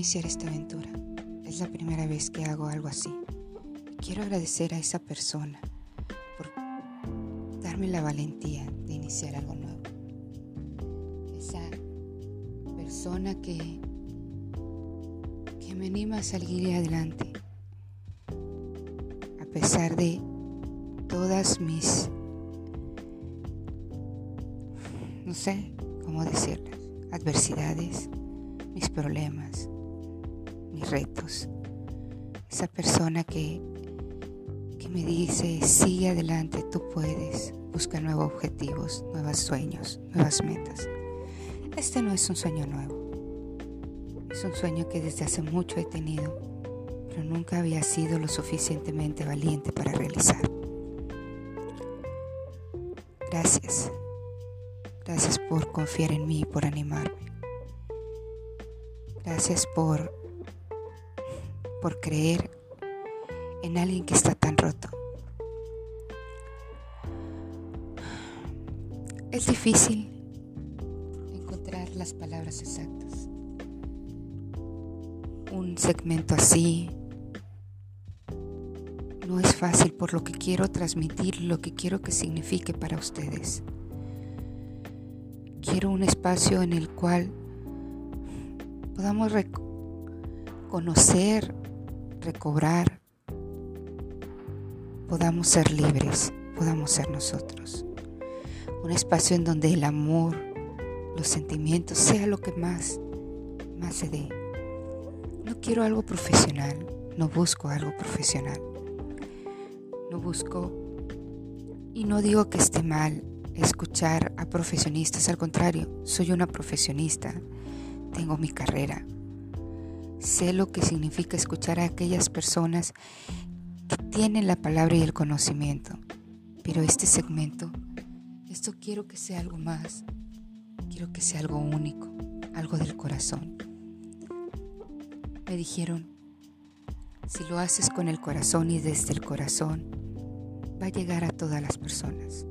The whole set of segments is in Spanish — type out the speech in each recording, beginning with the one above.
iniciar esta aventura. Es la primera vez que hago algo así. Quiero agradecer a esa persona por darme la valentía de iniciar algo nuevo. Esa persona que, me anima a salir adelante. A pesar de todas mis, no sé cómo decirlas, adversidades, mis problemas, retos. Esa persona que, que me dice, sigue adelante, tú puedes, busca nuevos objetivos, nuevos sueños, nuevas metas. Este no es un sueño nuevo, es un sueño que desde hace mucho he tenido, pero nunca había sido lo suficientemente valiente para realizar. Gracias. Gracias por confiar en mí por animarme. Gracias por, por creer en alguien que está tan roto. Es difícil encontrar las palabras exactas. Un segmento así no es fácil por lo que quiero transmitir, lo que quiero que signifique para ustedes. Quiero un espacio en el cual podamos conocer, recobrar, podamos ser libres, podamos ser nosotros. Un espacio en donde el amor, los sentimientos, sea lo que más, más se dé. No quiero algo profesional, no busco algo profesional. No busco, y no digo que esté mal escuchar a profesionistas, al contrario, soy una profesionista tengo mi carrera. Sé lo que significa escuchar a aquellas personas que tienen la palabra y el conocimiento. Pero este segmento, esto quiero que sea algo más. Quiero que sea algo único, algo del corazón. Me dijeron, si lo haces con el corazón y desde el corazón, va a llegar a todas las personas.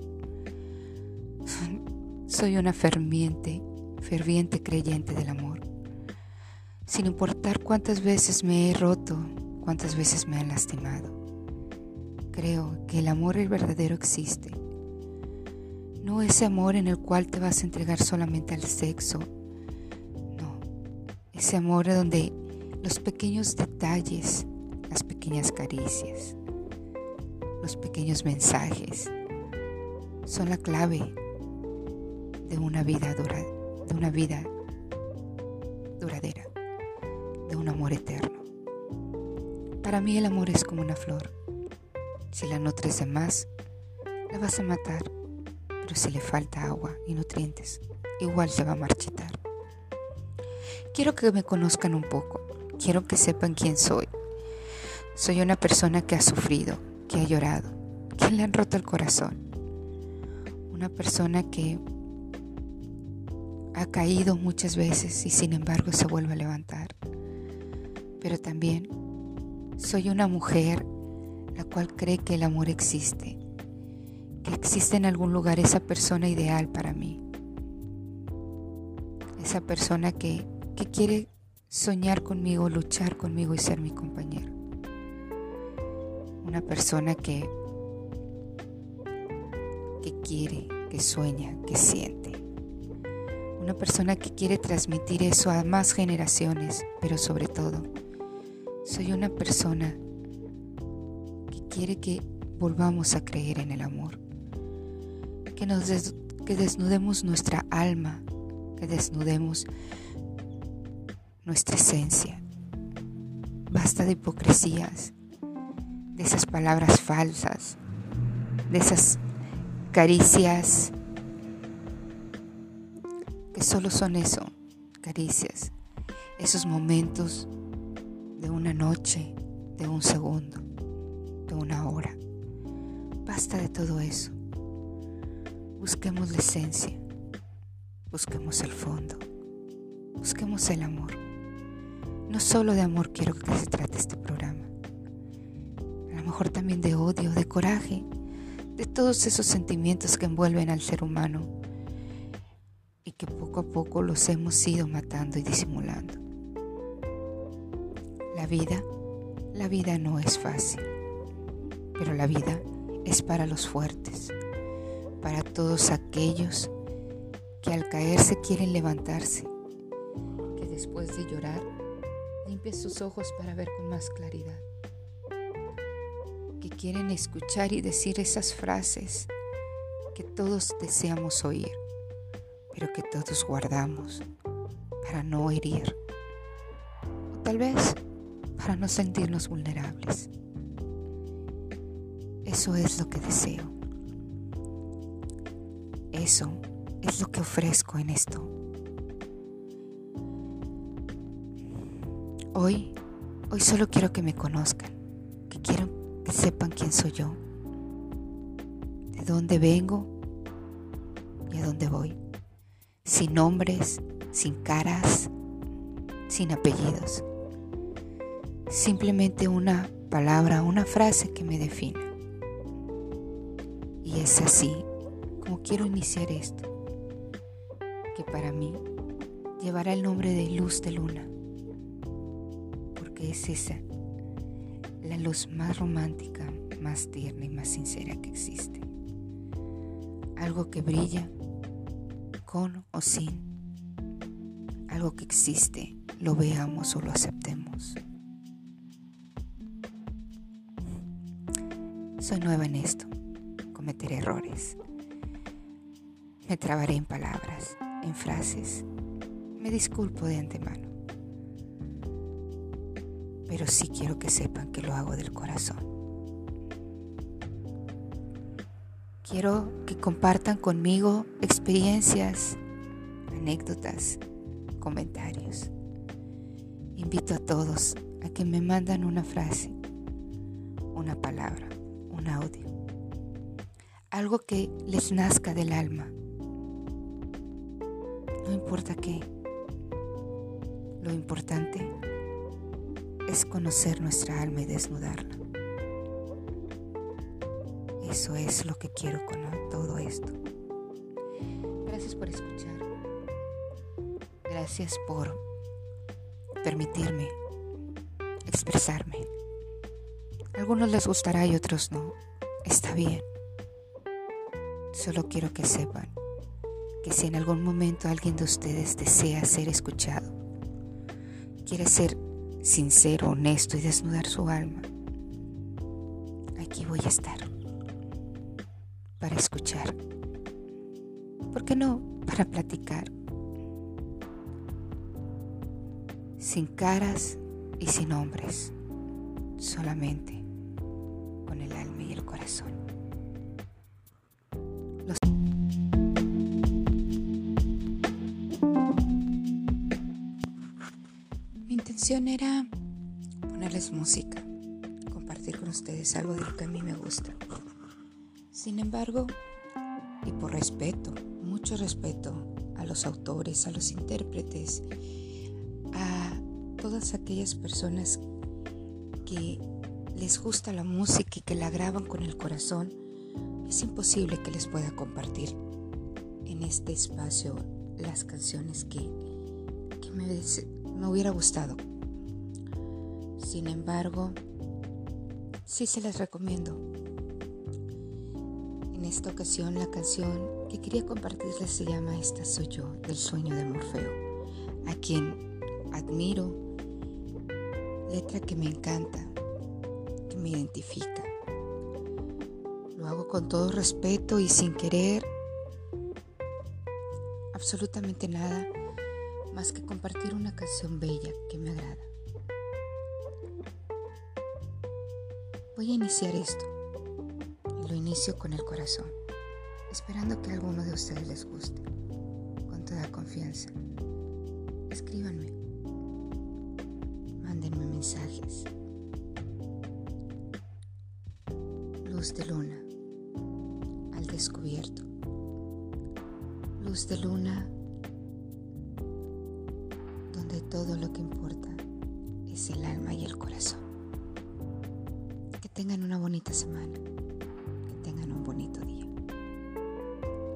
Soy una ferviente, ferviente creyente del amor sin importar cuántas veces me he roto, cuántas veces me han lastimado. Creo que el amor el verdadero existe. No ese amor en el cual te vas a entregar solamente al sexo. No, ese amor donde los pequeños detalles, las pequeñas caricias, los pequeños mensajes son la clave de una vida dura, de una vida duradera de un amor eterno. Para mí el amor es como una flor. Si la nutres de más, la vas a matar, pero si le falta agua y nutrientes, igual se va a marchitar. Quiero que me conozcan un poco, quiero que sepan quién soy. Soy una persona que ha sufrido, que ha llorado, que le han roto el corazón. Una persona que ha caído muchas veces y sin embargo se vuelve a levantar pero también soy una mujer la cual cree que el amor existe, que existe en algún lugar esa persona ideal para mí, esa persona que, que quiere soñar conmigo, luchar conmigo y ser mi compañero, una persona que, que quiere, que sueña, que siente. Una persona que quiere transmitir eso a más generaciones, pero sobre todo soy una persona que quiere que volvamos a creer en el amor, que, nos que desnudemos nuestra alma, que desnudemos nuestra esencia. Basta de hipocresías, de esas palabras falsas, de esas caricias que solo son eso, caricias, esos momentos de una noche, de un segundo, de una hora. Basta de todo eso. Busquemos la esencia, busquemos el fondo, busquemos el amor. No solo de amor quiero que se trate este programa, a lo mejor también de odio, de coraje, de todos esos sentimientos que envuelven al ser humano y que poco a poco los hemos ido matando y disimulando. La vida, la vida no es fácil, pero la vida es para los fuertes, para todos aquellos que al caerse quieren levantarse, que después de llorar limpien sus ojos para ver con más claridad, que quieren escuchar y decir esas frases que todos deseamos oír, pero que todos guardamos para no herir, o tal vez para no sentirnos vulnerables. Eso es lo que deseo. Eso es lo que ofrezco en esto. Hoy, hoy solo quiero que me conozcan, que quiero que sepan quién soy yo, de dónde vengo y a dónde voy, sin nombres, sin caras, sin apellidos. Simplemente una palabra, una frase que me defina. Y es así como quiero iniciar esto, que para mí llevará el nombre de luz de luna, porque es esa, la luz más romántica, más tierna y más sincera que existe. Algo que brilla con o sin algo que existe, lo veamos o lo aceptemos. Soy nueva en esto, cometeré errores, me trabaré en palabras, en frases, me disculpo de antemano, pero sí quiero que sepan que lo hago del corazón. Quiero que compartan conmigo experiencias, anécdotas, comentarios. Invito a todos a que me mandan una frase, una palabra, un audio, algo que les nazca del alma. No importa qué, lo importante es conocer nuestra alma y desnudarla. Eso es lo que quiero con todo esto. Gracias por escuchar. Gracias por permitirme expresarme. Algunos les gustará y otros no. Está bien. Solo quiero que sepan que si en algún momento alguien de ustedes desea ser escuchado, quiere ser sincero, honesto y desnudar su alma, aquí voy a estar para escuchar. ¿Por qué no? Para platicar sin caras y sin nombres, solamente con el alma y el corazón. Mi intención era ponerles música, compartir con ustedes algo de lo que a mí me gusta. Sin embargo, y por respeto, mucho respeto a los autores, a los intérpretes, todas aquellas personas que les gusta la música y que la graban con el corazón, es imposible que les pueda compartir en este espacio las canciones que, me, me hubiera gustado. Sin embargo, sí se las recomiendo. En esta ocasión la canción que quería compartirles se llama Esta soy yo, del sueño de Morfeo, a quien admiro letra que me encanta, que me identifica. Lo hago con todo respeto y sin querer absolutamente nada más que compartir una canción bella que me agrada. Voy a iniciar esto y lo inicio con el corazón, esperando que a alguno de ustedes les guste, con toda confianza. Escríbanme mensajes. Luz de luna al descubierto. Luz de luna donde todo lo que importa es el alma y el corazón. Que tengan una bonita semana, que tengan un bonito día,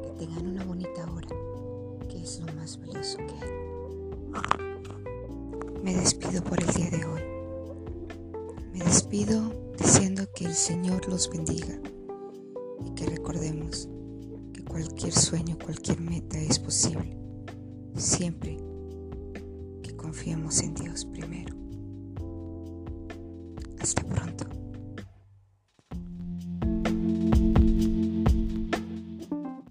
que tengan una bonita hora, que es lo más valioso que hay. Me despido por el día de hoy Me despido el Señor los bendiga y que recordemos que cualquier sueño, cualquier meta es posible, siempre que confiemos en Dios primero. Hasta pronto.